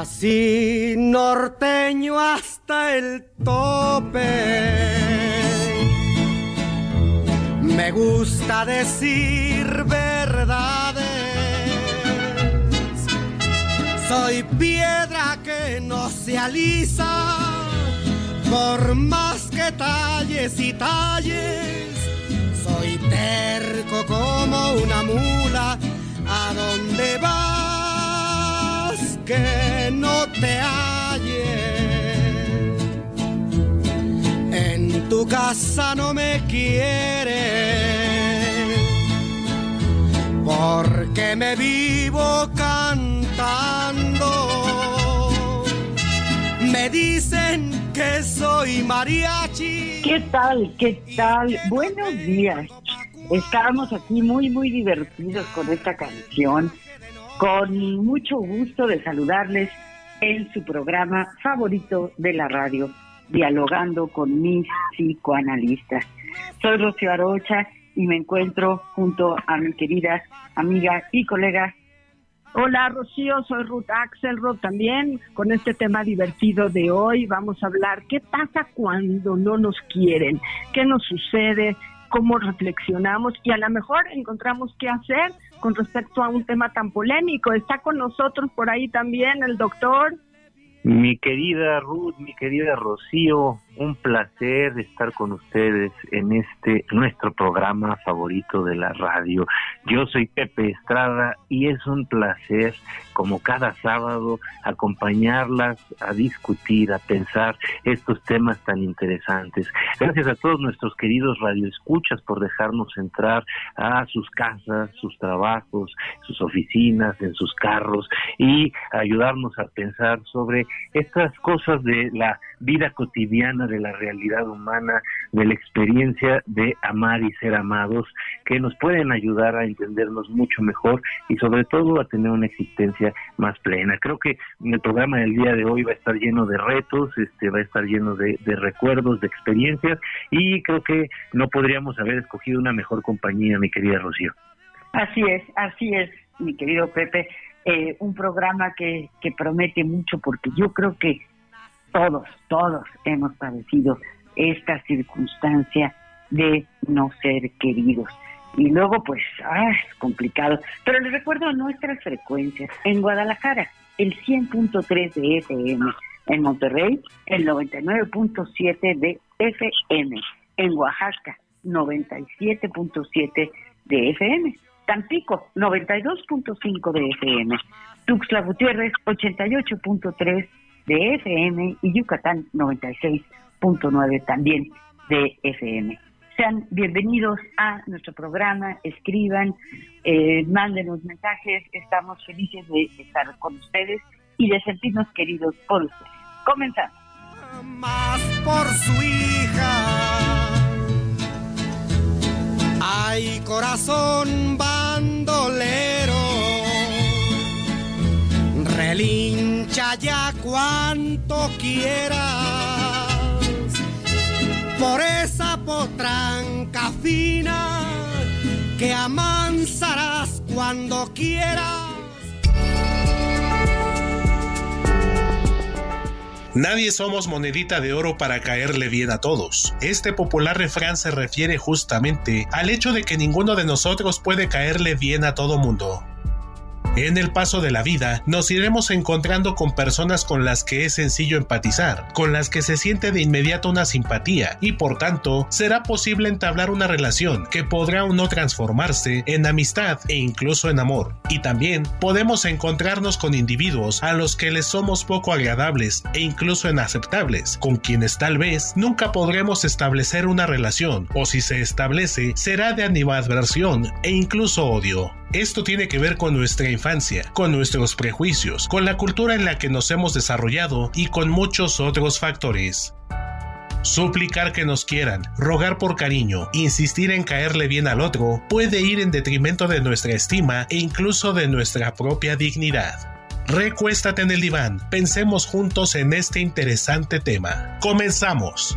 Nací norteño hasta el tope. Me gusta decir verdades. Soy piedra que no se alisa, por más que talles y talles. Soy terco como una mula, a donde que no te halles. En tu casa no me quieres, porque me vivo cantando. Me dicen que soy mariachi. ¿Qué tal? ¿Qué tal? Buenos días. Estábamos aquí muy, muy divertidos con esta canción. Con mucho gusto de saludarles en su programa favorito de la radio, Dialogando con mis psicoanalistas. Soy Rocío Arocha y me encuentro junto a mi querida amiga y colega Hola Rocío, soy Ruth Axelrod también. Con este tema divertido de hoy vamos a hablar qué pasa cuando no nos quieren, qué nos sucede, cómo reflexionamos y a lo mejor encontramos qué hacer con respecto a un tema tan polémico. Está con nosotros por ahí también el doctor. Mi querida Ruth, mi querida Rocío, un placer estar con ustedes en este nuestro programa favorito de la radio. Yo soy Pepe Estrada y es un placer, como cada sábado, acompañarlas a discutir, a pensar estos temas tan interesantes. Gracias a todos nuestros queridos radioescuchas por dejarnos entrar a sus casas, sus trabajos, sus oficinas, en sus carros y ayudarnos a pensar sobre estas cosas de la vida cotidiana, de la realidad humana, de la experiencia de amar y ser amados, que nos pueden ayudar a entendernos mucho mejor y sobre todo a tener una existencia más plena. Creo que el programa del día de hoy va a estar lleno de retos, este va a estar lleno de, recuerdos, de experiencias y creo que no podríamos haber escogido una mejor compañía, mi querida Rocío. Así es, así es, mi querido Pepe. Eh, un programa que, que promete mucho porque yo creo que todos, todos hemos padecido esta circunstancia de no ser queridos. Y luego, pues, ah, es complicado. Pero les recuerdo nuestras frecuencias. En Guadalajara, el 100.3 de FM. En Monterrey, el 99.7 de FM. En Oaxaca, 97.7 de FM. Tampico, 92.5 de FM. Tuxtla Gutiérrez, 88.3 de FM y Yucatán 96.9 también de FM. Sean bienvenidos a nuestro programa, escriban, eh, mándenos mensajes, estamos felices de estar con ustedes y de sentirnos queridos por ustedes. Comenzamos. Más por su hija. Ay, corazón bandolero cuanto quieras por esa potranca fina que amansarás cuando quieras. Nadie somos monedita de oro para caerle bien a todos. Este popular refrán se refiere justamente al hecho de que ninguno de nosotros puede caerle bien a todo mundo. En el paso de la vida nos iremos encontrando con personas con las que es sencillo empatizar, con las que se siente de inmediato una simpatía y por tanto será posible entablar una relación que podrá o no transformarse en amistad e incluso en amor. Y también podemos encontrarnos con individuos a los que les somos poco agradables e incluso inaceptables, con quienes tal vez nunca podremos establecer una relación o si se establece será de animadversión e incluso odio. Esto tiene que ver con nuestra infancia, con nuestros prejuicios, con la cultura en la que nos hemos desarrollado y con muchos otros factores. Suplicar que nos quieran, rogar por cariño, insistir en caerle bien al otro, puede ir en detrimento de nuestra estima e incluso de nuestra propia dignidad. Recuéstate en el diván, pensemos juntos en este interesante tema. Comenzamos.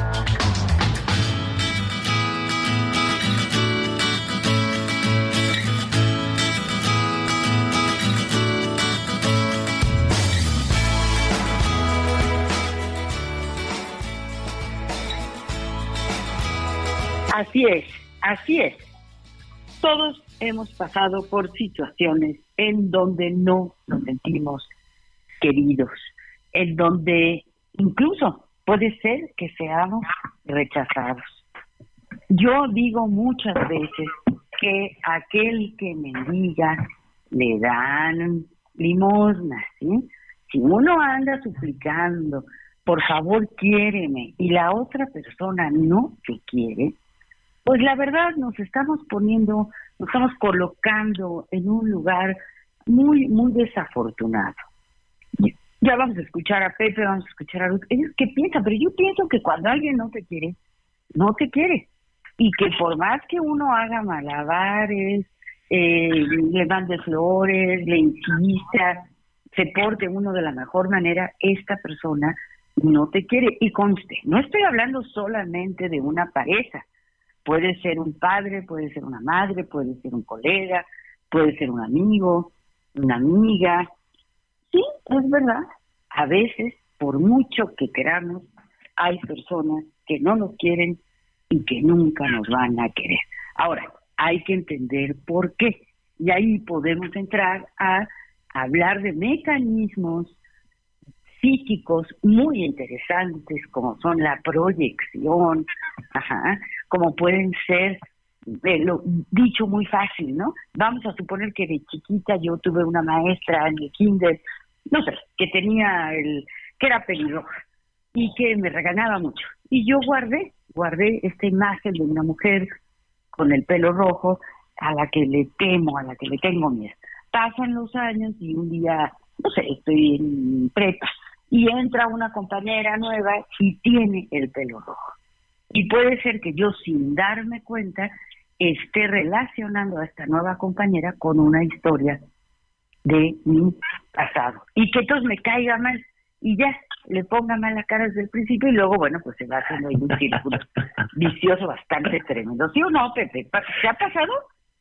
Así es, así es. Todos hemos pasado por situaciones en donde no nos sentimos queridos, en donde incluso puede ser que seamos rechazados. Yo digo muchas veces que aquel que me diga le dan limosna, ¿sí? Si uno anda suplicando, por favor, quiéreme, y la otra persona no te quiere, pues la verdad nos estamos poniendo, nos estamos colocando en un lugar muy, muy desafortunado. Ya vamos a escuchar a Pepe, vamos a escuchar a Ruth. Qué piensan, pero yo pienso que cuando alguien no te quiere, no te quiere. Y que por más que uno haga malabares, eh, le mande flores, le insista, se porte uno de la mejor manera, esta persona no te quiere. Y conste, no estoy hablando solamente de una pareja, Puede ser un padre, puede ser una madre, puede ser un colega, puede ser un amigo, una amiga. Sí, es verdad. A veces, por mucho que queramos, hay personas que no nos quieren y que nunca nos van a querer. Ahora, hay que entender por qué. Y ahí podemos entrar a hablar de mecanismos psíquicos muy interesantes como son la proyección, ajá, como pueden ser, eh, lo, dicho muy fácil, ¿no? Vamos a suponer que de chiquita yo tuve una maestra en el kinder, no sé, que tenía el, que era pelirroja y que me regañaba mucho. Y yo guardé, guardé esta imagen de una mujer con el pelo rojo a la que le temo, a la que le tengo miedo. Pasan los años y un día, no sé, estoy en prepa y entra una compañera nueva y tiene el pelo rojo. Y puede ser que yo sin darme cuenta esté relacionando a esta nueva compañera con una historia de mi pasado. Y que entonces me caiga mal y ya le ponga mal la cara desde el principio y luego, bueno, pues se va haciendo un círculo vicioso bastante tremendo. ¿Sí o no, Pepe? ¿Te ha pasado?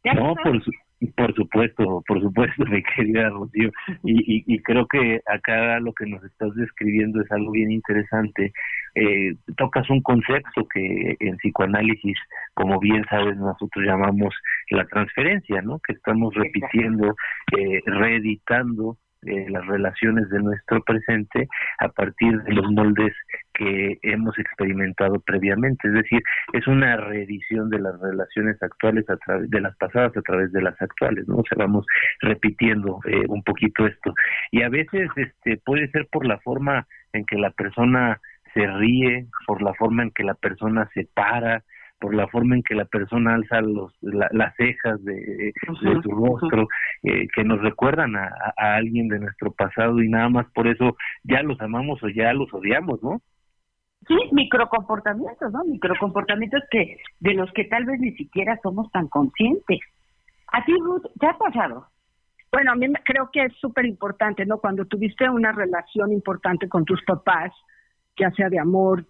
¿Te ha no, pasado? por, por supuesto, por supuesto, mi querida Rocío. Y, y, creo que acá lo que nos estás describiendo es algo bien interesante. Eh, tocas un concepto que en psicoanálisis, como bien sabes, nosotros llamamos la transferencia, ¿no? Que estamos repitiendo, eh, reeditando eh, las relaciones de nuestro presente a partir de los moldes que hemos experimentado previamente, es decir, es una reedición de las relaciones actuales a través de las pasadas a través de las actuales, ¿no? O sea, vamos repitiendo eh, un poquito esto. Y a veces este puede ser por la forma en que la persona se ríe, por la forma en que la persona se para, por la forma en que la persona alza los, las cejas de, su rostro, eh, que nos recuerdan a, a, alguien de nuestro pasado y nada más por eso ya los amamos o ya los odiamos, ¿no? Sí, microcomportamientos, ¿no? Microcomportamientos que de los que tal vez ni siquiera somos tan conscientes. ¿A ti, Ruth, te ha pasado? Bueno, a mí creo que es súper importante, ¿no? Cuando tuviste una relación importante con tus papás, ya sea de amor,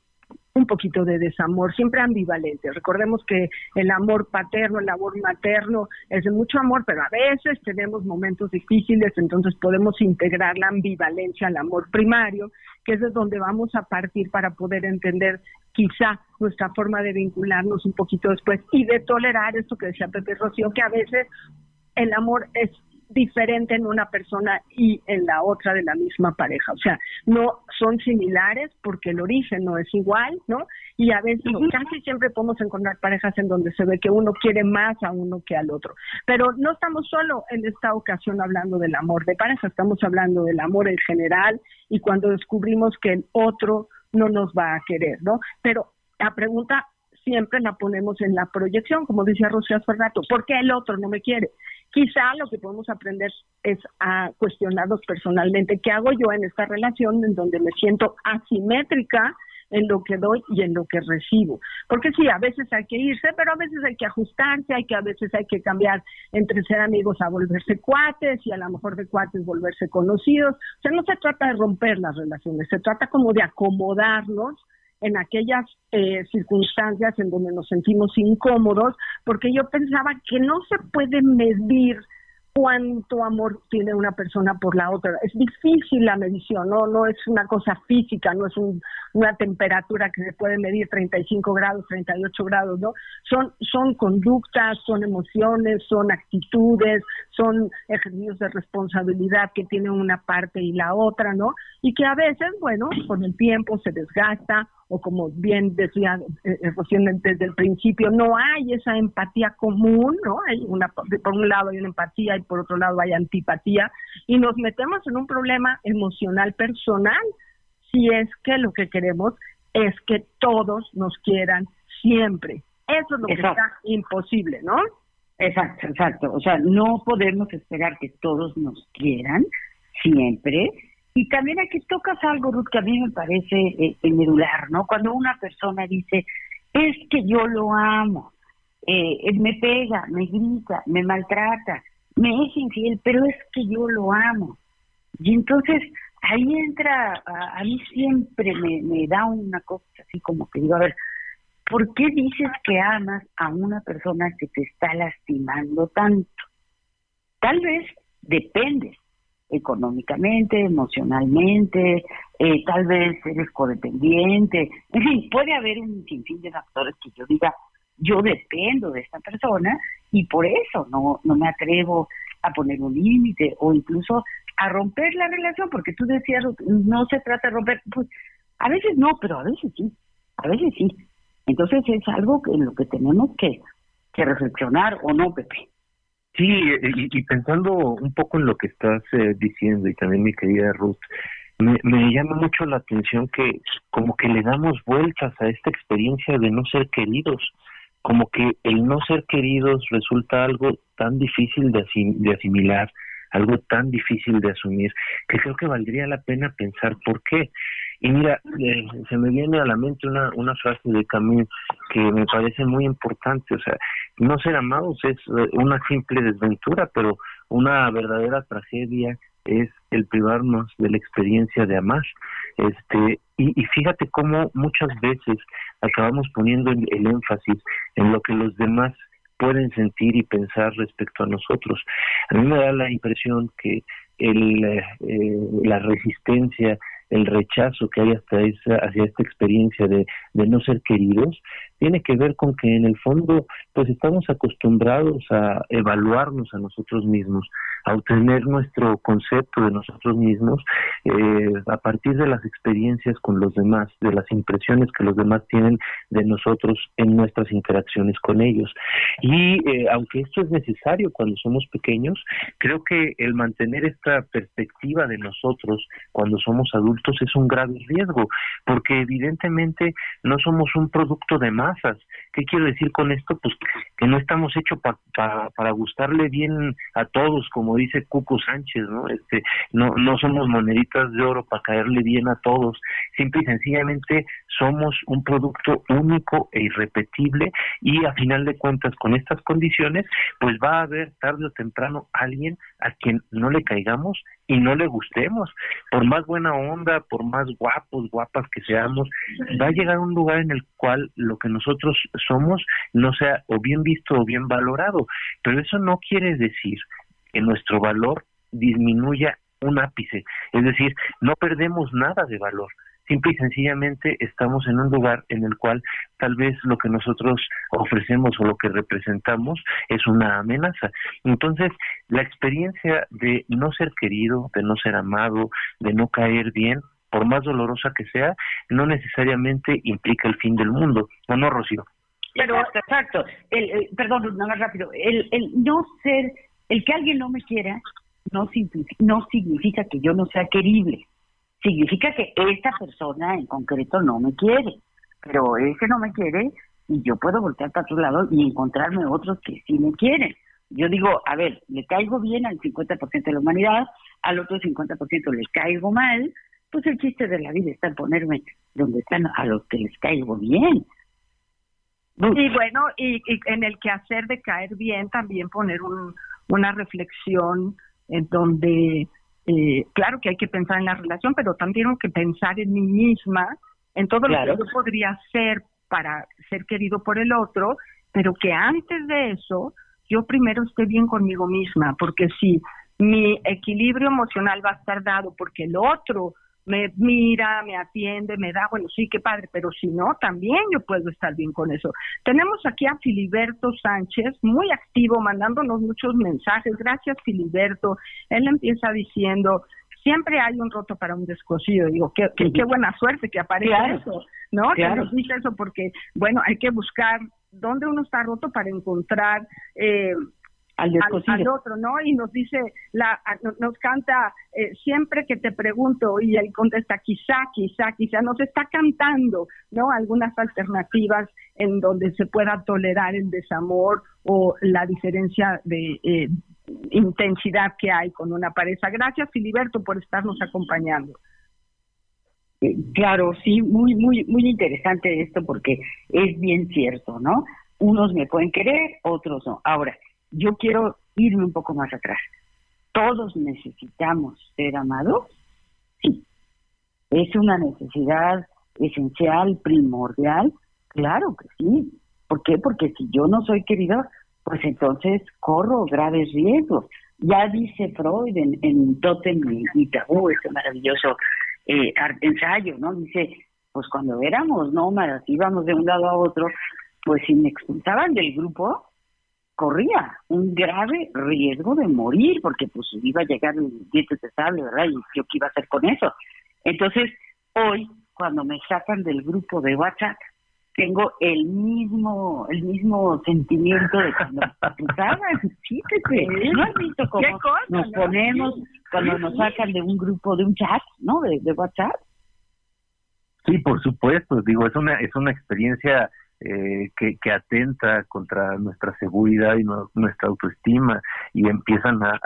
un poquito de desamor, siempre ambivalente. Recordemos que el amor paterno, el amor materno es de mucho amor, pero a veces tenemos momentos difíciles, entonces podemos integrar la ambivalencia al amor primario, que es de donde vamos a partir para poder entender quizá nuestra forma de vincularnos un poquito después y de tolerar esto que decía Pepe Rocío, que a veces el amor es diferente en una persona y en la otra de la misma pareja. O sea, no son similares porque el origen no es igual, ¿no? Y a veces, casi siempre podemos encontrar parejas en donde se ve que uno quiere más a uno que al otro. Pero no estamos solo en esta ocasión hablando del amor de pareja, estamos hablando del amor en general y cuando descubrimos que el otro no nos va a querer, ¿no? Pero la pregunta siempre la ponemos en la proyección, como decía Rocío hace rato, ¿por qué el otro no me quiere? Quizá lo que podemos aprender es a cuestionarnos personalmente, ¿qué hago yo en esta relación en donde me siento asimétrica en lo que doy y en lo que recibo. Porque sí, a veces hay que irse, pero a veces hay que ajustarse, hay que a veces hay que cambiar entre ser amigos a volverse cuates y a lo mejor de cuates volverse conocidos. O sea, no se trata de romper las relaciones, se trata como de acomodarnos en aquellas eh, circunstancias en donde nos sentimos incómodos, porque yo pensaba que no se puede medir cuánto amor tiene una persona por la otra. Es difícil la medición, no no es una cosa física, no es una temperatura que se puede medir 35 grados, 38 grados, ¿no? Son son conductas, son emociones, son actitudes, son ejercicios de responsabilidad que tiene una parte y la otra, ¿no? Y que a veces, bueno, con el tiempo se desgasta o como bien decía eh, eh desde el principio, no hay esa empatía común, ¿no? Hay una, por un lado hay una empatía y por otro lado hay antipatía y nos metemos en un problema emocional personal si es que lo que queremos es que todos nos quieran siempre. Eso es lo que está imposible, ¿no? Exacto, exacto. O sea, no podemos esperar que todos nos quieran siempre y también aquí tocas algo, Ruth, que a mí me parece eh, medular, ¿no? Cuando una persona dice, es que yo lo amo, eh, me pega, me grita, me maltrata, me es infiel, pero es que yo lo amo. Y entonces ahí entra, a, mí siempre me, me da una cosa así como que digo, a ver, ¿por qué dices que amas a una persona que te está lastimando tanto? Tal vez dependes económicamente, emocionalmente, eh, tal vez eres codependiente, en fin, puede haber un sinfín de factores que yo diga, yo dependo de esta persona y por eso no, no me atrevo a poner un límite o incluso a romper la relación, porque tú decías, no se trata de romper, pues a veces no, pero a veces sí, a veces sí. Entonces es algo en lo que tenemos que, que reflexionar o no, Pepe. Sí, y, pensando un poco en lo que estás eh, diciendo y también mi querida Ruth, me, me llama mucho la atención que como que le damos vueltas a esta experiencia de no ser queridos, como que el no ser queridos resulta algo tan difícil de, de asimilar, algo tan difícil de asumir, que creo que valdría la pena pensar por qué. Y mira, eh, se me viene a la mente una, una frase de Camus que me parece muy importante, o sea, no ser amados es eh, una simple desventura, pero una verdadera tragedia es el privarnos de la experiencia de amar. Este, y, fíjate cómo muchas veces acabamos poniendo el, énfasis en lo que los demás pueden sentir y pensar respecto a nosotros. A mí me da la impresión que el, eh, la resistencia el rechazo que hay hasta hacia esta experiencia de, de no ser queridos tiene que ver con que en el fondo pues estamos acostumbrados a evaluarnos a nosotros mismos, a obtener nuestro concepto de nosotros mismos eh, a partir de las experiencias con los demás, de las impresiones que los demás tienen de nosotros en nuestras interacciones con ellos. Y eh, aunque esto es necesario cuando somos pequeños, creo que el mantener esta perspectiva de nosotros cuando somos adultos es un grave riesgo, porque evidentemente no somos un producto de masas. ¿Qué quiero decir con esto? Pues que no estamos hechos para gustarle bien a todos, como dice Cuco Sánchez, ¿no? Este, no, no somos moneditas de oro para caerle bien a todos. Simple y sencillamente somos un producto único e irrepetible y a final de cuentas con estas condiciones, pues va a haber tarde o temprano alguien a quien no le caigamos y no le gustemos. Por más buena onda, por más guapos, guapas que seamos, va a llegar un lugar en el cual lo que nosotros somos no sea o bien visto o bien valorado. Pero eso no quiere decir que nuestro valor disminuya un ápice. Es decir, no perdemos nada de valor simple y sencillamente estamos en un lugar en el cual tal vez lo que nosotros ofrecemos o lo que representamos es una amenaza. Entonces, la experiencia de no ser querido, de no ser amado, de no caer bien, por más dolorosa que sea, no necesariamente implica el fin del mundo. ¿O no, Rocío? Pero, exacto. El, perdón, nada más rápido. El, el no ser, el que alguien no me quiera, no no significa que yo no sea querible significa que esta persona en concreto no me quiere, pero ese no me quiere y yo puedo voltear para otro lado y encontrarme otros que sí me quieren. Yo digo, a ver, le caigo bien al 50% de la humanidad, al otro 50% le caigo mal, pues el chiste de la vida está en ponerme donde están a los que les caigo bien. Y bueno, y, en el quehacer de caer bien también poner un, una reflexión en donde eh, claro que hay que pensar en la relación, pero también tengo que pensar en mí misma, en todo lo que yo podría hacer para ser querido por el otro, pero que antes de eso yo primero esté bien conmigo misma, porque si mi equilibrio emocional va a estar dado porque el otro me mira, me atiende, me da, bueno, sí, qué padre, pero si no, también yo puedo estar bien con eso. Tenemos aquí a Filiberto Sánchez, muy activo, mandándonos muchos mensajes. Gracias, Filiberto. Él empieza diciendo, siempre hay un roto para un descosido. Digo, qué, qué, buena suerte que aparezca eso, ¿no? Que nos dice eso porque, bueno, hay que buscar dónde uno está roto para encontrar eh, al, otro, ¿no? Y nos dice, la, nos canta eh, siempre que te pregunto y él contesta quizá, quizá, quizá, nos está cantando, ¿no? Algunas alternativas en donde se pueda tolerar el desamor o la diferencia de eh, intensidad que hay con una pareja. Gracias, Filiberto, por estarnos acompañando. Eh, claro, sí, muy, muy, muy interesante esto porque es bien cierto, ¿no? Unos me pueden querer, otros no. Ahora, yo quiero irme un poco más atrás. ¿Todos necesitamos ser amados? Sí. ¿Es una necesidad esencial, primordial? Claro que sí. ¿Por qué? Porque si yo no soy querido, pues entonces corro graves riesgos. Ya dice Freud en, en Totem y, Tabú, este maravilloso eh, ensayo, ¿no? Dice, pues cuando éramos nómadas, íbamos de un lado a otro, pues si me expulsaban del grupo, corría un grave riesgo de morir, porque pues iba a llegar el diente de sable, ¿verdad? Y yo qué iba a hacer con eso. Entonces, hoy, cuando me sacan del grupo de WhatsApp, tengo el mismo el mismo sentimiento de cuando empezaban, fíjate, ¿no has visto cómo nos ponemos cuando nos sacan de un grupo, de un chat, ¿no? De, de WhatsApp. Sí, por supuesto, digo, es una es una experiencia eh, que, que, atenta contra nuestra seguridad y nuestra autoestima y empiezan a,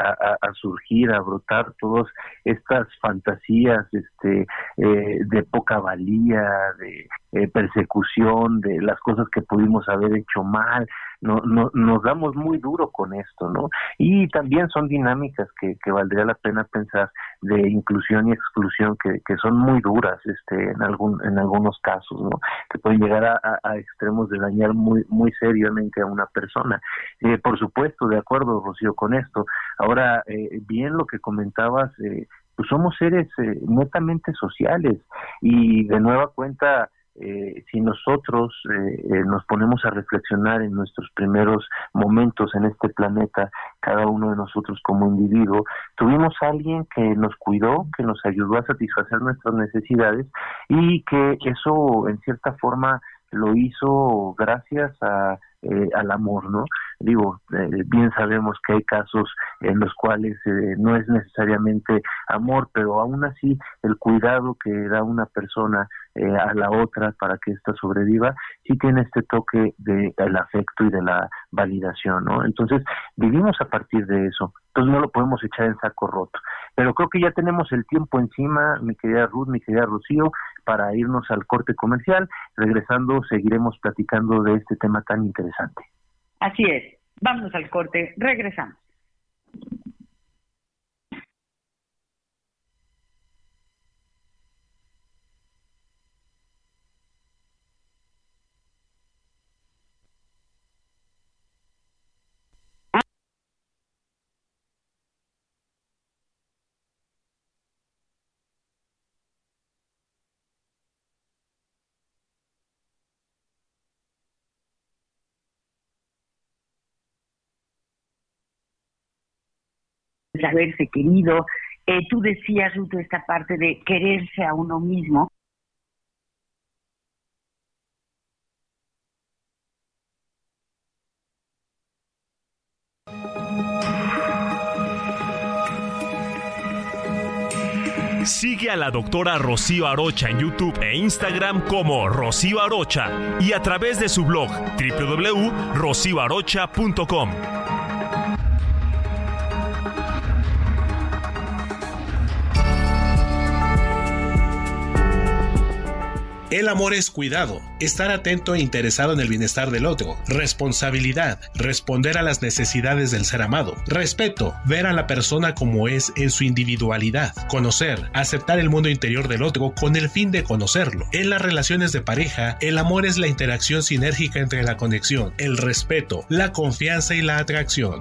surgir, a brotar todas estas fantasías este, eh, de poca valía, de eh, persecución, de las cosas que pudimos haber hecho mal, no, no, nos damos muy duro con esto, ¿no? Y también son dinámicas que, que valdría la pena pensar de inclusión y exclusión que, son muy duras este, en, algún, en algunos casos, ¿no? Que pueden llegar a, a, extremos de dañar muy, muy seriamente a una persona. Eh, por supuesto, de acuerdo, Rocío, con esto. Ahora, eh, bien lo que comentabas, eh, pues somos seres eh, netamente sociales y de nueva cuenta eh, si nosotros eh, eh, nos ponemos a reflexionar en nuestros primeros momentos en este planeta, cada uno de nosotros como individuo, tuvimos a alguien que nos cuidó, que nos ayudó a satisfacer nuestras necesidades y que eso en cierta forma lo hizo gracias a eh, al amor, ¿no? Digo, eh, bien sabemos que hay casos en los cuales eh, no es necesariamente amor, pero aún así el cuidado que da una persona a la otra para que ésta sobreviva, sí tiene este toque del afecto y de la validación, ¿no? Entonces, vivimos a partir de eso. Entonces no lo podemos echar en saco roto. Pero creo que ya tenemos el tiempo encima, mi querida Ruth, mi querida Rocío, para irnos al corte comercial. Regresando, seguiremos platicando de este tema tan interesante. Así es. Vamos al corte. Regresamos. Haberse querido. Eh, tú decías, Ruto, esta parte de quererse a uno mismo. Sigue a la doctora Rocío Arocha en YouTube e Instagram como Rocío Arocha y a través de su blog www.rocioarocha.com. El amor es cuidado, estar atento e interesado en el bienestar del otro, responsabilidad, responder a las necesidades del ser amado, respeto, ver a la persona como es en su individualidad, conocer, aceptar el mundo interior del otro con el fin de conocerlo. En las relaciones de pareja, el amor es la interacción sinérgica entre la conexión, el respeto, la confianza y la atracción.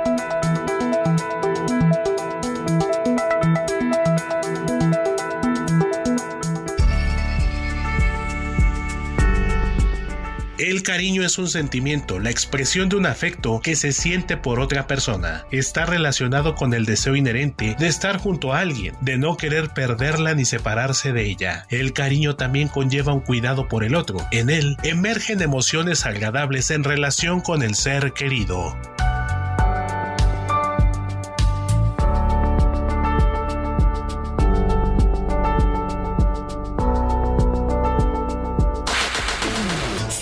El cariño es un sentimiento, la expresión de un afecto que se siente por otra persona. Está relacionado con el deseo inherente de estar junto a alguien, de no querer perderla ni separarse de ella. El cariño también conlleva un cuidado por el otro. En él emergen emociones agradables en relación con el ser querido.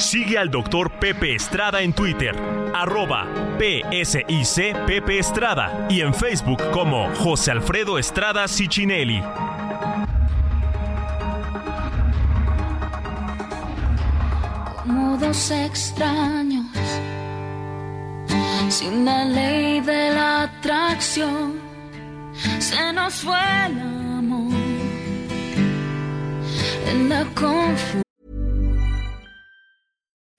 Sigue al doctor Pepe Estrada en Twitter, arroba PSIC Pepe Estrada y en Facebook como José Alfredo Estrada Cicinelli. Modos extraños, sin la ley de la atracción, se nos fue el amor en la confusión.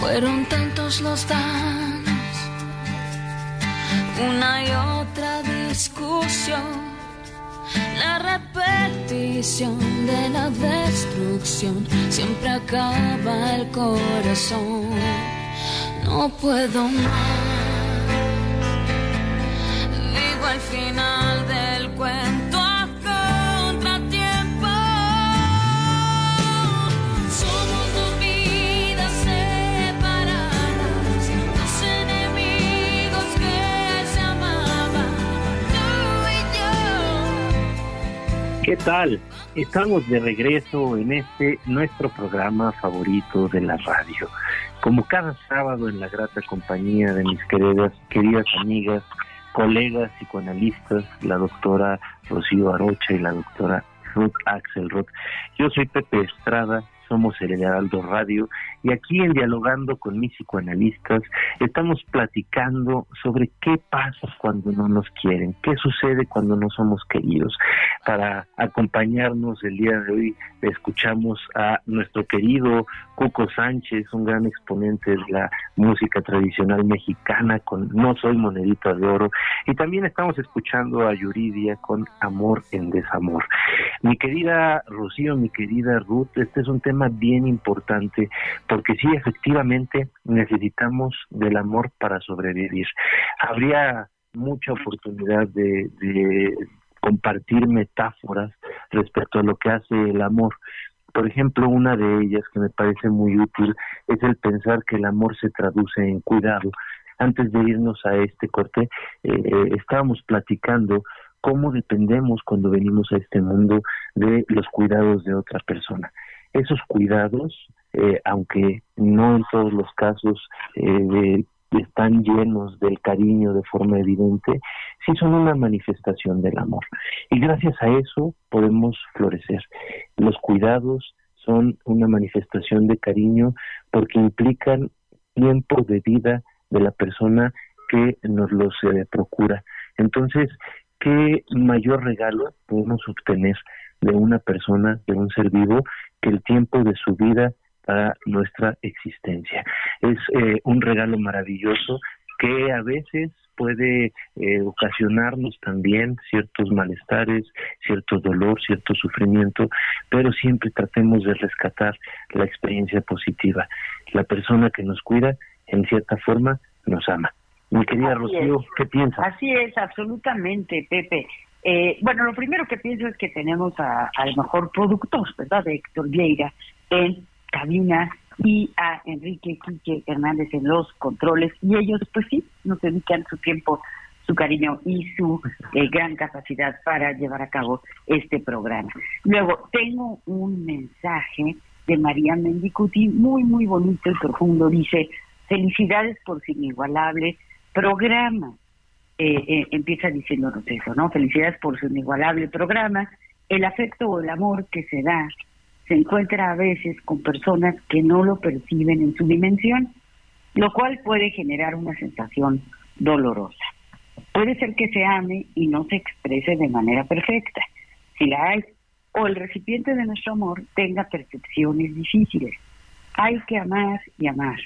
Fueron tantos los daños, una y otra discusión la repetición de la destrucción siempre acaba el corazón. No puedo más. Vivo al final del cuento. ¿Qué tal? Estamos de regreso en este nuestro programa favorito de la radio. Como cada sábado en la grata compañía de mis queridas, queridas amigas, colegas psicoanalistas, la doctora Rocío Arocha y la doctora Ruth Axelrod. Yo soy Pepe Estrada, somos el Heraldo Radio y aquí en Dialogando con mis psicoanalistas estamos platicando sobre qué pasa cuando no nos quieren, qué sucede cuando no somos queridos. Para acompañarnos el día de hoy escuchamos a nuestro querido Cuco Sánchez, un gran exponente de la música tradicional mexicana con No Soy Monedita de Oro y también estamos escuchando a Yuridia con Amor en Desamor. Mi querida Rocío, mi querida Ruth, este es un tema bien importante porque sí, efectivamente necesitamos del amor para sobrevivir. Habría mucha oportunidad de, compartir metáforas respecto a lo que hace el amor. Por ejemplo, una de ellas que me parece muy útil es el pensar que el amor se traduce en cuidado. Antes de irnos a este corte, eh, estábamos platicando cómo dependemos cuando venimos a este mundo de los cuidados de otra persona. Esos cuidados, eh, aunque no en todos los casos eh, están llenos del cariño de forma evidente, sí son una manifestación del amor. Y gracias a eso podemos florecer. Los cuidados son una manifestación de cariño porque implican tiempo de vida de la persona que nos los eh, procura. Entonces, ¿qué mayor regalo podemos obtener de una persona, de un ser vivo, que el tiempo de su vida para nuestra existencia? Es eh, un regalo maravilloso que a veces puede eh, ocasionarnos también ciertos malestares, cierto dolor, cierto sufrimiento, pero siempre tratemos de rescatar la experiencia positiva. La persona que nos cuida, en cierta forma, nos ama. Mi querida Rocío, ¿qué piensas? Así es, absolutamente, Pepe. Eh, bueno, lo primero que pienso es que tenemos a, al mejor productor, ¿verdad? De Héctor Vieira en cabina y a Enrique Quique Hernández en los controles. Y ellos, pues sí, nos dedican su tiempo, su cariño y su eh, gran capacidad para llevar a cabo este programa. Luego, tengo un mensaje de María Mendicuti muy, muy bonito y profundo. Dice, felicidades por su inigualable programa. Eh, eh, empieza diciéndonos eso, ¿no? Felicidades por su inigualable programa. El afecto o el amor que se da se encuentra a veces con personas que no lo perciben en su dimensión, lo cual puede generar una sensación dolorosa. Puede ser que se ame y no se exprese de manera perfecta, si la hay, o el recipiente de nuestro amor tenga percepciones difíciles. Hay que amar y amar,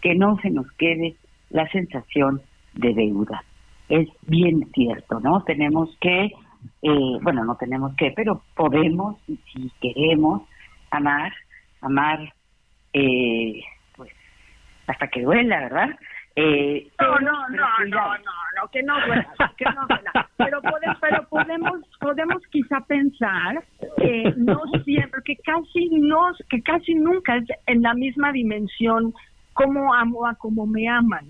que no se nos quede la sensación de deuda. Es bien cierto, ¿no? Tenemos que, eh, bueno, no tenemos que, pero podemos, si queremos, amar, amar, eh, pues, hasta que duela, ¿verdad? Eh, no, no, no, no, no, que no duela, que no duela. Pero, podemos, pero podemos, podemos quizá pensar que no siempre, que casi no, que casi nunca es en la misma dimensión como amo a como me aman.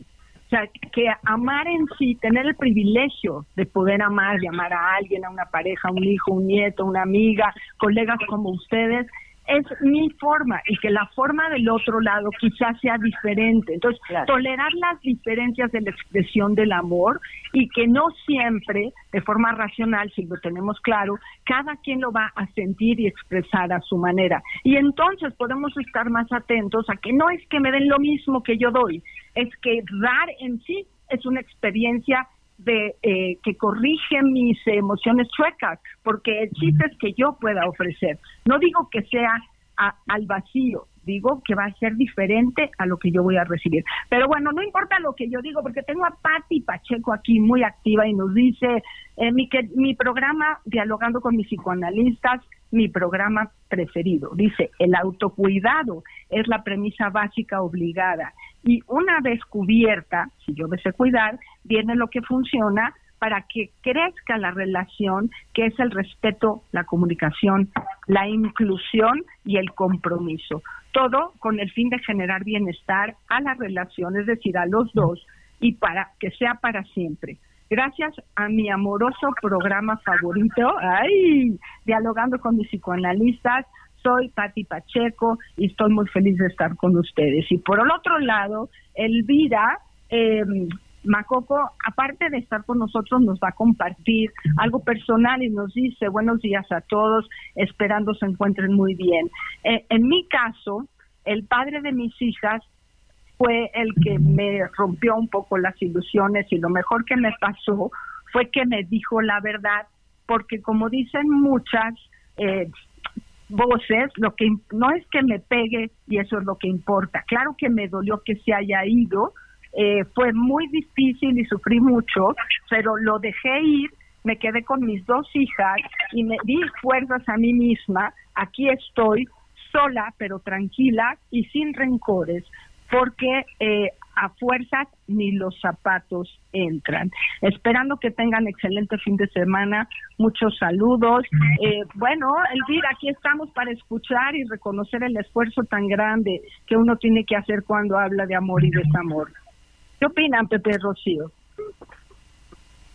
O sea, que amar en sí, tener el privilegio de poder amar, de amar a alguien, a una pareja, un hijo, un nieto, una amiga, colegas como ustedes, es mi forma y que la forma del otro lado quizás sea diferente. Entonces, tolerar las diferencias de la expresión del amor y que no siempre, de forma racional, si lo tenemos claro, cada quien lo va a sentir y expresar a su manera. Y entonces podemos estar más atentos a que no es que me den lo mismo que yo doy, es que dar en sí es una experiencia de eh, que corrige mis emociones chuecas, porque el chiste es que yo pueda ofrecer. No digo que sea al vacío. Digo que va a ser diferente a lo que yo voy a recibir. Pero bueno, no importa lo que yo digo, porque tengo a Patti Pacheco aquí muy activa y nos dice, eh, mi, que, mi programa Dialogando con mis psicoanalistas, mi programa preferido. Dice, el autocuidado es la premisa básica obligada. Y una vez cubierta, si yo sé cuidar, viene lo que funciona para que crezca la relación, que es el respeto, la comunicación, la inclusión y el compromiso. Todo con el fin de generar bienestar a la relación, es decir, a los dos, y para que sea para siempre. Gracias a mi amoroso programa favorito, ay, dialogando con mis psicoanalistas, soy Patti Pacheco y estoy muy feliz de estar con ustedes. Y por el otro lado, Elvira, eh, Macoco, aparte de estar con nosotros, nos va a compartir algo personal y nos dice buenos días a todos, esperando se encuentren muy bien. Eh, en mi caso, el padre de mis hijas fue el que me rompió un poco las ilusiones y lo mejor que me pasó fue que me dijo la verdad, porque como dicen muchas eh, voces, lo que no es que me pegue y eso es lo que importa. Claro que me dolió que se haya ido, eh, fue muy difícil y sufrí mucho, pero lo dejé ir, me quedé con mis dos hijas y me di fuerzas a mí misma, aquí estoy sola pero tranquila y sin rencores, porque eh, a fuerzas ni los zapatos entran. Esperando que tengan excelente fin de semana, muchos saludos. Eh, bueno, Elvira, aquí estamos para escuchar y reconocer el esfuerzo tan grande que uno tiene que hacer cuando habla de amor y desamor. ¿Qué opinan, Pepe Rocío?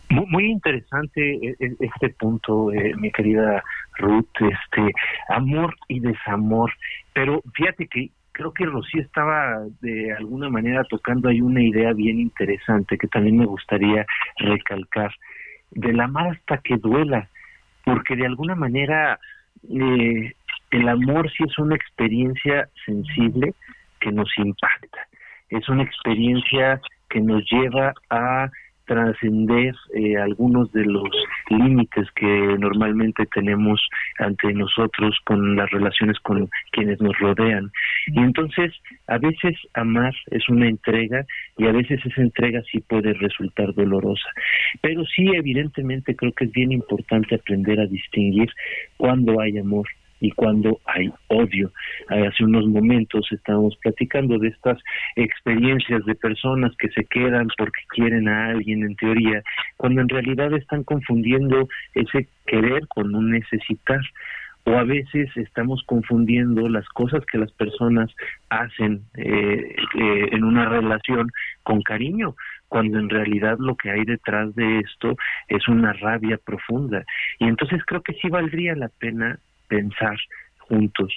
Muy, interesante e, e, este punto, eh, mi querida Ruth, este amor y desamor. Pero fíjate que creo que Rocío estaba de alguna manera tocando ahí una idea bien interesante que también me gustaría recalcar, del amar hasta que duela, porque de alguna manera eh, el amor sí es una experiencia sensible que nos impacta, es una experiencia que nos lleva a trascender eh, algunos de los límites que normalmente tenemos ante nosotros con las relaciones con quienes nos rodean. Y entonces, a veces amar es una entrega y a veces esa entrega sí puede resultar dolorosa. Pero sí, evidentemente, creo que es bien importante aprender a distinguir cuando hay amor y cuando hay odio. Hace unos momentos estábamos platicando de estas experiencias de personas que se quedan porque quieren a alguien en teoría, cuando en realidad están confundiendo ese querer con un necesitar o a veces estamos confundiendo las cosas que las personas hacen eh, eh, en una relación con cariño, cuando en realidad lo que hay detrás de esto es una rabia profunda. Y entonces creo que sí valdría la pena pensar juntos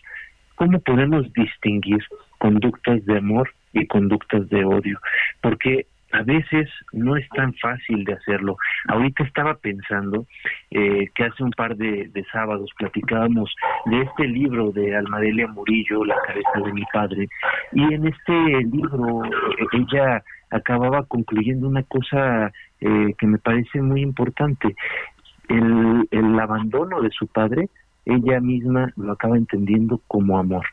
cómo podemos distinguir conductas de amor y conductas de odio, porque a veces no es tan fácil de hacerlo. Ahorita estaba pensando eh, que hace un par de, sábados platicábamos de este libro de Almadelia Murillo, La cabeza de mi padre, y en este libro eh, ella acababa concluyendo una cosa eh, que me parece muy importante. El, el abandono de su padre ella misma lo acaba entendiendo como amor.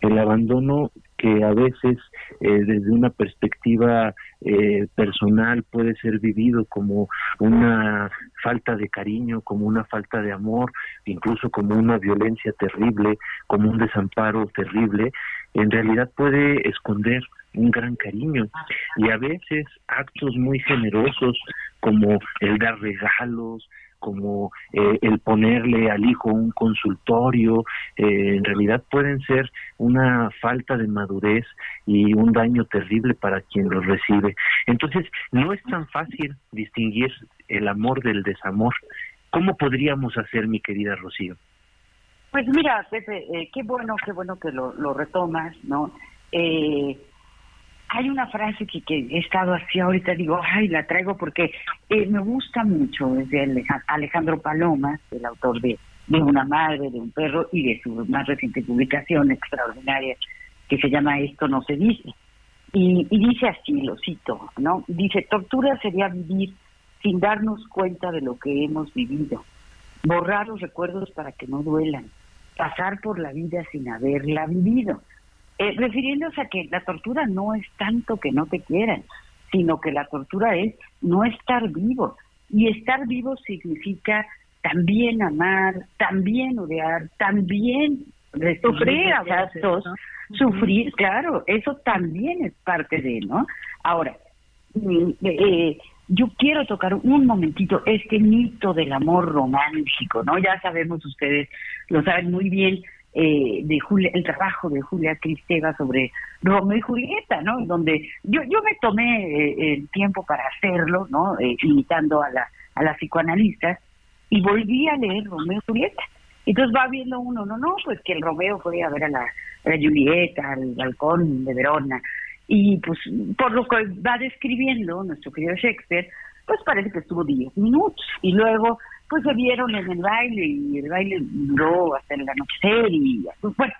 El abandono que a veces eh, desde una perspectiva eh, personal puede ser vivido como una falta de cariño, como una falta de amor, incluso como una violencia terrible, como un desamparo terrible, en realidad puede esconder un gran cariño. Y a veces actos muy generosos como el dar regalos, como eh, el ponerle al hijo un consultorio, eh, en realidad pueden ser una falta de madurez y un daño terrible para quien los recibe. Entonces, no es tan fácil distinguir el amor del desamor. ¿Cómo podríamos hacer, mi querida Rocío? Pues mira, Pepe, eh, qué bueno, qué bueno que lo, lo retomas, ¿no? Eh, hay una frase que, que, he estado así ahorita, digo, ay, la traigo porque eh, me gusta mucho, es de Alejandro Paloma, el autor de, de Una madre, de un perro y de su más reciente publicación extraordinaria que se llama Esto no se dice. Y dice así, lo cito, ¿no? Dice, tortura sería vivir sin darnos cuenta de lo que hemos vivido, borrar los recuerdos para que no duelan, pasar por la vida sin haberla vivido. Eh, refiriéndose a que la tortura no es tanto que no te quieran, sino que la tortura es no estar vivo. Y estar vivo significa también amar, también odiar, también sufrir abrazos, sufrir, claro, eso también es parte de, ¿no? Ahora, mm, eh, yo quiero tocar un momentito este mito del amor romántico, ¿no? Ya sabemos ustedes, lo saben muy bien, eh, de Julia, el trabajo de Julia Cristeva sobre Romeo y Julieta, ¿no? Donde yo yo me tomé eh, el tiempo para hacerlo, ¿no? Eh, imitando a la a la psicoanalista y volví a leer Romeo y Julieta. Entonces va viendo uno, no, no, pues que el Romeo fue a ver a la, a la Julieta, al balcón de Verona, y pues por lo que va describiendo nuestro querido Shakespeare, pues parece que estuvo 10 minutos y luego pues se vieron en el baile y el baile duró hasta el anochecer y pues, bueno,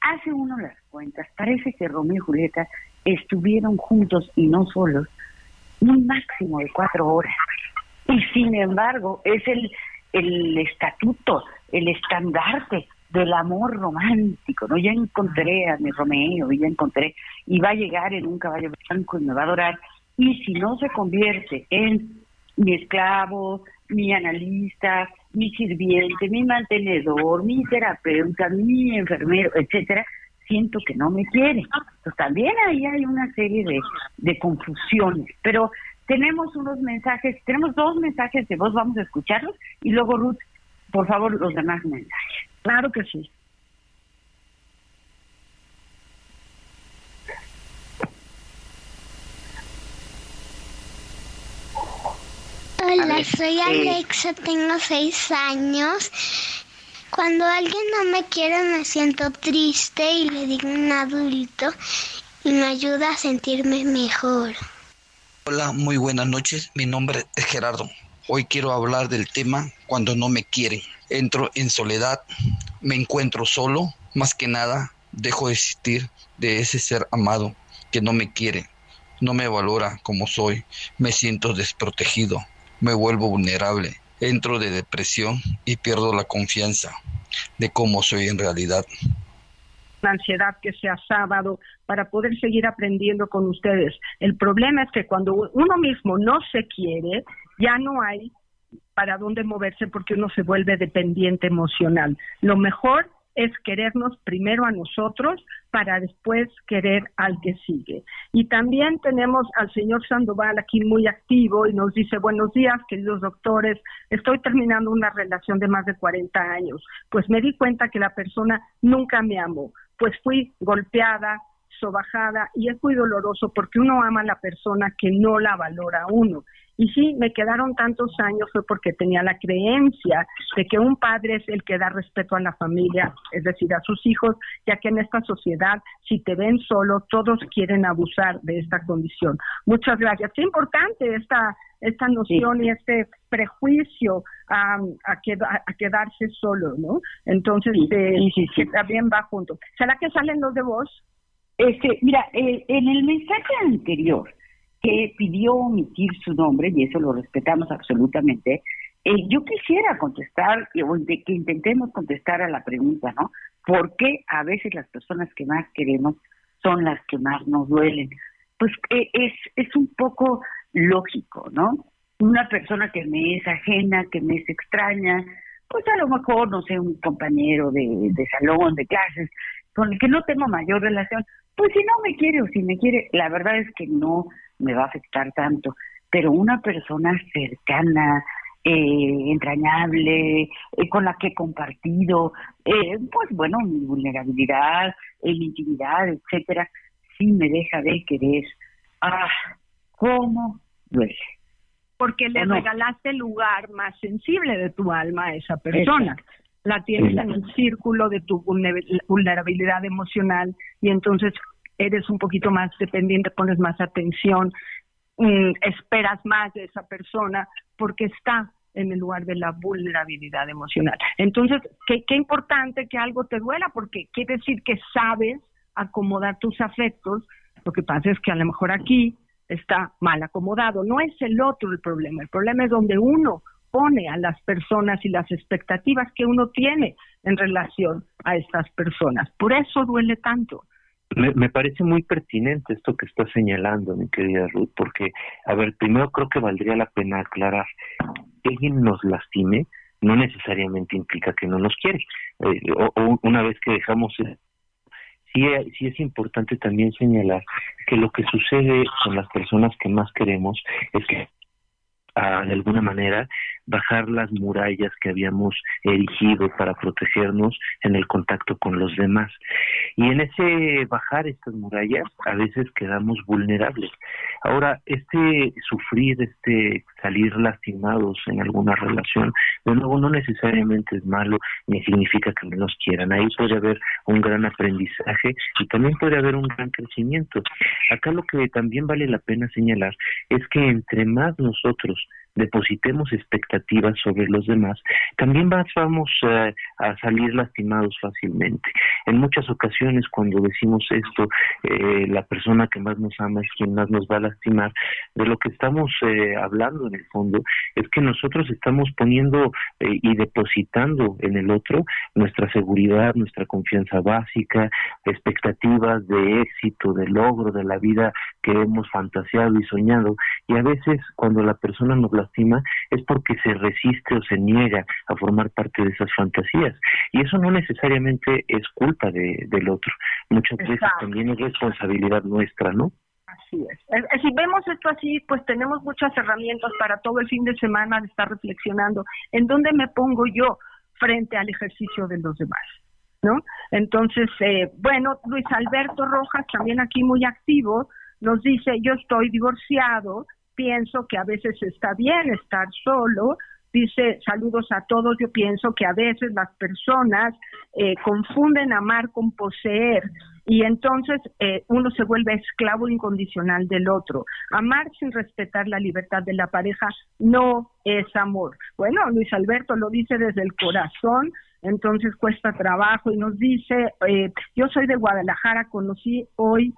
hace uno las cuentas, parece que Romeo y Julieta estuvieron juntos y no solos un máximo de cuatro horas. Y sin embargo, es el, el estatuto, el estandarte del amor romántico, ¿no? Ya encontré a mi Romeo, ya encontré, y va a llegar en un caballo blanco y me va a adorar. Y si no se convierte en mi esclavo, mi analista, mi sirviente, mi mantenedor, mi terapeuta, mi enfermero, etcétera, siento que no me quiere. Pues también ahí hay una serie de, de confusiones, pero tenemos unos mensajes, tenemos dos mensajes de voz, vamos a escucharlos y luego Ruth, por favor, los demás mensajes. Claro que sí. Hola, soy Alexa, tengo seis años. Cuando alguien no me quiere me siento triste y le digo un adulto y me ayuda a sentirme mejor. Hola, muy buenas noches. Mi nombre es Gerardo. Hoy quiero hablar del tema cuando no me quieren. Entro en soledad, me encuentro solo, más que nada dejo de existir de ese ser amado que no me quiere, no me valora como soy, me siento desprotegido, me vuelvo vulnerable, entro de depresión y pierdo la confianza de cómo soy en realidad la ansiedad que sea sábado para poder seguir aprendiendo con ustedes. El problema es que cuando uno mismo no se quiere, ya no hay para dónde moverse porque uno se vuelve dependiente emocional. Lo mejor es querernos primero a nosotros para después querer al que sigue. Y también tenemos al señor Sandoval aquí muy activo y nos dice, buenos días, queridos doctores, estoy terminando una relación de más de 40 años. Pues me di cuenta que la persona nunca me amó, pues fui golpeada, sobajada y es muy doloroso porque uno ama a la persona que no la valora a uno. Y sí, me quedaron tantos años fue porque tenía la creencia de que un padre es el que da respeto a la familia, es decir, a sus hijos, ya que en esta sociedad, si te ven solo, todos quieren abusar de esta condición. Muchas gracias. Qué importante esta esta noción y este prejuicio a, a, quedarse solo, ¿no? Entonces, sí, también va junto. ¿Será que salen los de voz? Este, mira, eh, en el mensaje anterior que pidió omitir su nombre, y eso lo respetamos absolutamente, eh, yo quisiera contestar, o que intentemos contestar a la pregunta, ¿no? ¿Por qué a veces las personas que más queremos son las que más nos duelen? Pues eh, es, es un poco lógico, ¿no? Una persona que me es ajena, que me es extraña, pues a lo mejor, no sé, un compañero de, de salón, de clases, con el que no tengo mayor relación, pues si no me quiere o si me quiere, la verdad es que no me va a afectar tanto, pero una persona cercana, eh, entrañable, eh, con la que he compartido, eh, pues bueno, mi vulnerabilidad, mi intimidad, etcétera, sí me deja de querer. Ah, ¿cómo duele? Porque le regalaste el lugar más sensible de tu alma a esa persona. La tienes en el círculo de tu vulnerabilidad emocional y entonces eres un poquito más dependiente, pones más atención, mm, esperas más de esa persona porque está en el lugar de la vulnerabilidad emocional. Entonces, qué, qué importante que algo te duela porque quiere decir que sabes acomodar tus afectos. Lo que pasa es que a lo mejor aquí está mal acomodado. No es el otro el problema, el problema es donde uno pone a las personas y las expectativas que uno tiene en relación a estas personas. Por eso duele tanto. Me, me, parece muy pertinente esto que está señalando, mi querida Ruth, porque, a ver, primero creo que valdría la pena aclarar, que alguien nos lastime no necesariamente implica que no nos quiere. Eh, o, una vez que dejamos sí, sí es importante también señalar que lo que sucede con las personas que más queremos es que ah, de alguna manera bajar las murallas que habíamos erigido para protegernos en el contacto con los demás. Y en ese bajar estas murallas a veces quedamos vulnerables. Ahora, este sufrir, este salir lastimados en alguna relación, de nuevo no necesariamente es malo ni significa que no nos quieran. Ahí puede haber un gran aprendizaje y también puede haber un gran crecimiento. Acá lo que también vale la pena señalar es que entre más nosotros depositemos expectativas sobre los demás, también vamos eh, a salir lastimados fácilmente. En muchas ocasiones cuando decimos esto, eh, la persona que más nos ama es quien más nos va a lastimar. De lo que estamos eh, hablando en el fondo es que nosotros estamos poniendo y depositando en el otro nuestra seguridad, nuestra confianza básica, expectativas de éxito, de logro, de la vida que hemos fantaseado y soñado. Y a veces cuando la persona nos lastima es porque se resiste o se niega a formar parte de esas fantasías. Y eso no necesariamente es culpa de, del otro. Muchas veces también es responsabilidad nuestra, ¿no? Así es. Si vemos esto así, pues tenemos muchas herramientas para todo el fin de semana de estar reflexionando en dónde me pongo yo frente al ejercicio de los demás. ¿No? Entonces, eh, bueno, Luis Alberto Rojas, también aquí muy activo, nos dice, yo estoy divorciado, pienso que a veces está bien estar solo. Dice, saludos a todos, yo pienso que a veces las personas eh, confunden amar con poseer y entonces eh, uno se vuelve esclavo incondicional del otro. Amar sin respetar la libertad de la pareja no es amor. Bueno, Luis Alberto lo dice desde el corazón, entonces cuesta trabajo y nos dice, eh, yo soy de Guadalajara, conocí hoy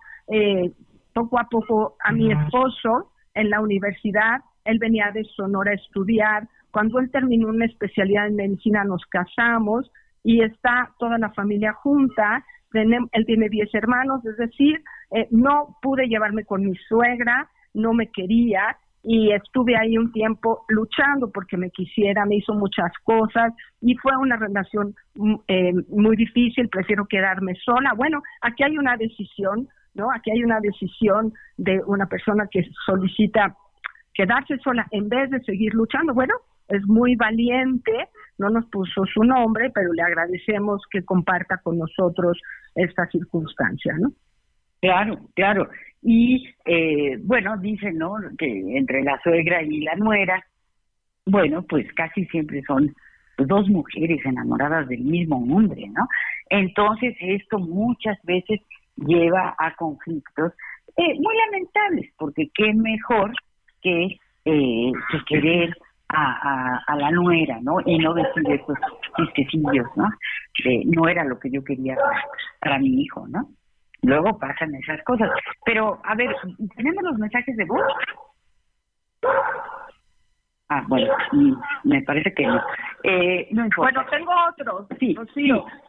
poco a poco a mi esposo, en la universidad, él venía de Sonora a estudiar, cuando él terminó una especialidad en medicina nos casamos y está toda la familia junta, él tiene 10 hermanos, es decir, eh, no pude llevarme con mi suegra, no me quería y estuve ahí un tiempo luchando porque me quisiera, me hizo muchas cosas y fue una relación mm, eh, muy difícil, prefiero quedarme sola. Bueno, aquí hay una decisión ¿no? Aquí hay una decisión de una persona que solicita quedarse sola en vez de seguir luchando. Bueno, es muy valiente, no nos puso su nombre, pero le agradecemos que comparta con nosotros esta circunstancia, ¿no? Claro, claro. Y eh, bueno, dicen, ¿no? Que entre la suegra y la nuera, bueno, pues casi siempre son dos mujeres enamoradas del mismo hombre, ¿no? Entonces esto muchas veces lleva a conflictos eh, muy lamentables, porque qué mejor que, eh, que querer a, a, la nuera, ¿no? Y no decir esos chistecillos, ¿no? no era lo que yo quería para, mi hijo, ¿no? Luego pasan esas cosas. Pero, a ver, ¿tenemos los mensajes de voz? Ah, bueno, me parece que no. Eh, bueno, tengo otro. Sí,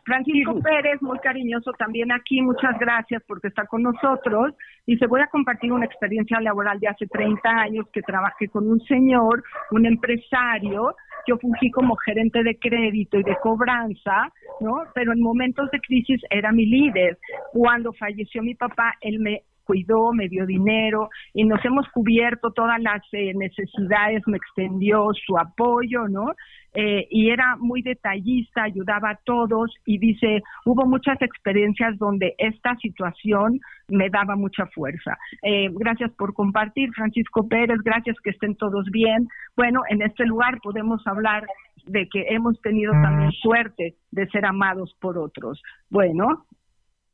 Francisco Pérez, muy cariñoso también aquí. Muchas gracias porque está con nosotros. Dice, voy a compartir una experiencia laboral de hace 30 años que trabajé con un señor, un empresario. Yo fungí como gerente de crédito y de cobranza, ¿no? Pero en momentos de crisis era mi líder. Cuando falleció mi papá, él me cuidó, me dio dinero y nos hemos cubierto todas las eh, necesidades, me extendió su apoyo, ¿no? Eh, y era muy detallista, ayudaba a todos y dice, hubo muchas experiencias donde esta situación me daba mucha fuerza. Eh, gracias por compartir, Francisco Pérez, gracias que estén todos bien. Bueno, en este lugar podemos hablar de que hemos tenido también suerte de ser amados por otros. Bueno,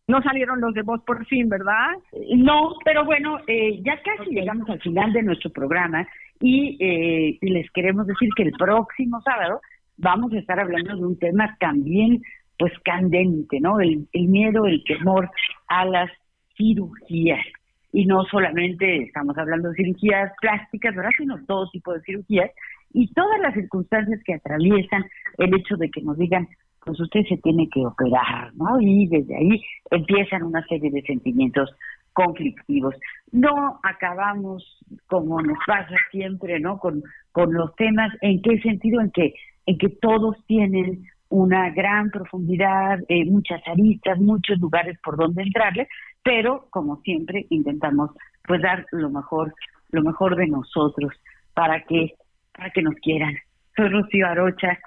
no salieron los de voz por fin, ¿verdad? No, pero bueno, eh, ya casi llegamos al final de nuestro programa y eh, les queremos decir que el próximo sábado vamos a estar hablando de un tema también pues candente, ¿no? El, el miedo, el temor a las cirugías. Y no solamente estamos hablando de cirugías plásticas, ¿verdad? Sino todo tipo de cirugías y todas las circunstancias que atraviesan el hecho de que nos digan, pues usted se tiene que operar, ¿no? Y desde ahí empiezan una serie de sentimientos conflictivos. No acabamos como nos pasa siempre, ¿no? Con, con los temas, ¿en qué sentido? En que, en que todos tienen una gran profundidad, eh, muchas aristas, muchos lugares por donde entrarle, pero como siempre intentamos pues dar lo mejor, lo mejor de nosotros para que, para que nos quieran. Soy Rocío Arocha,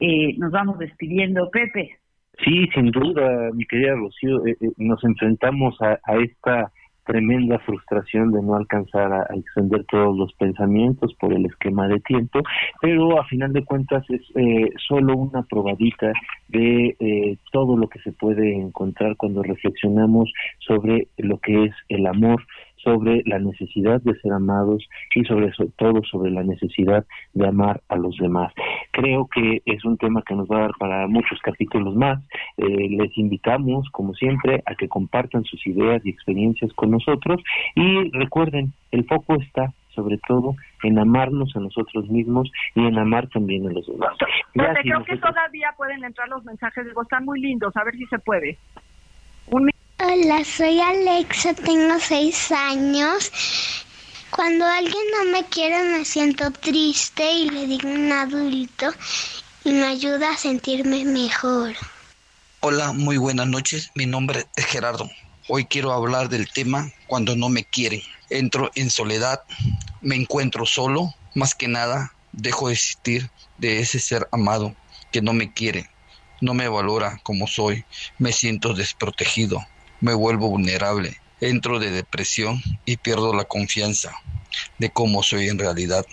eh, nos vamos despidiendo, Pepe. Sí, sin duda, mi querida Rocío, eh, nos enfrentamos a, a esta tremenda frustración de no alcanzar a, extender todos los pensamientos por el esquema de tiempo, pero a final de cuentas es eh, solo una probadita de eh, todo lo que se puede encontrar cuando reflexionamos sobre lo que es el amor, sobre la necesidad de ser amados y sobre todo sobre la necesidad de amar a los demás. Creo que es un tema que nos va a dar para muchos capítulos más. Eh, les invitamos, como siempre, a que compartan sus ideas y experiencias con nosotros y recuerden, el foco está sobre todo en amarnos a nosotros mismos y en amar también a los demás. creo que todavía pueden entrar los mensajes, digo, están muy lindos, a ver si se puede. Hola, soy Alexa, tengo seis años. Cuando alguien no me quiere me siento triste y le digo un adulto y me ayuda a sentirme mejor. Hola, muy buenas noches. Mi nombre es Gerardo. Hoy quiero hablar del tema cuando no me quieren. Entro en soledad, me encuentro solo, más que nada dejo de existir de ese ser amado que no me quiere, no me valora como soy, me siento desprotegido me vuelvo vulnerable, entro de depresión y pierdo la confianza de cómo soy en realidad.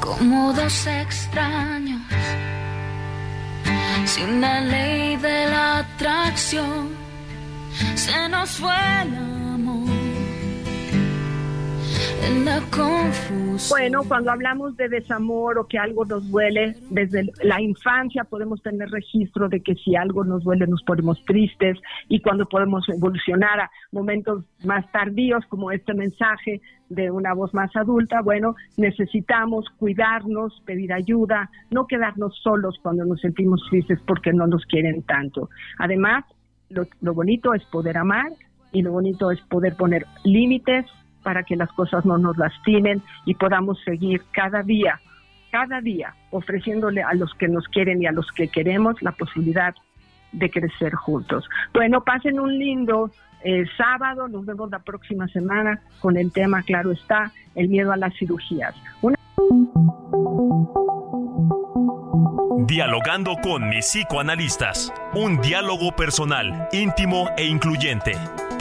Como dos extraños, sin la ley de la atracción, se nos fue Bueno, cuando hablamos de desamor o que algo nos duele, desde la infancia podemos tener registro de que si algo nos duele nos ponemos tristes y cuando podemos evolucionar a momentos más tardíos como este mensaje de una voz más adulta, bueno, necesitamos cuidarnos, pedir ayuda, no quedarnos solos cuando nos sentimos tristes porque no nos quieren tanto. Además, lo, lo bonito es poder amar y lo bonito es poder poner límites para que las cosas no nos lastimen y podamos seguir cada día, cada día ofreciéndole a los que nos quieren y a los que queremos la posibilidad de crecer juntos. Bueno, pasen un lindo eh, sábado, nos vemos la próxima semana con el tema, claro está, el miedo a las cirugías. Dialogando con mis psicoanalistas. Un diálogo personal, íntimo e incluyente.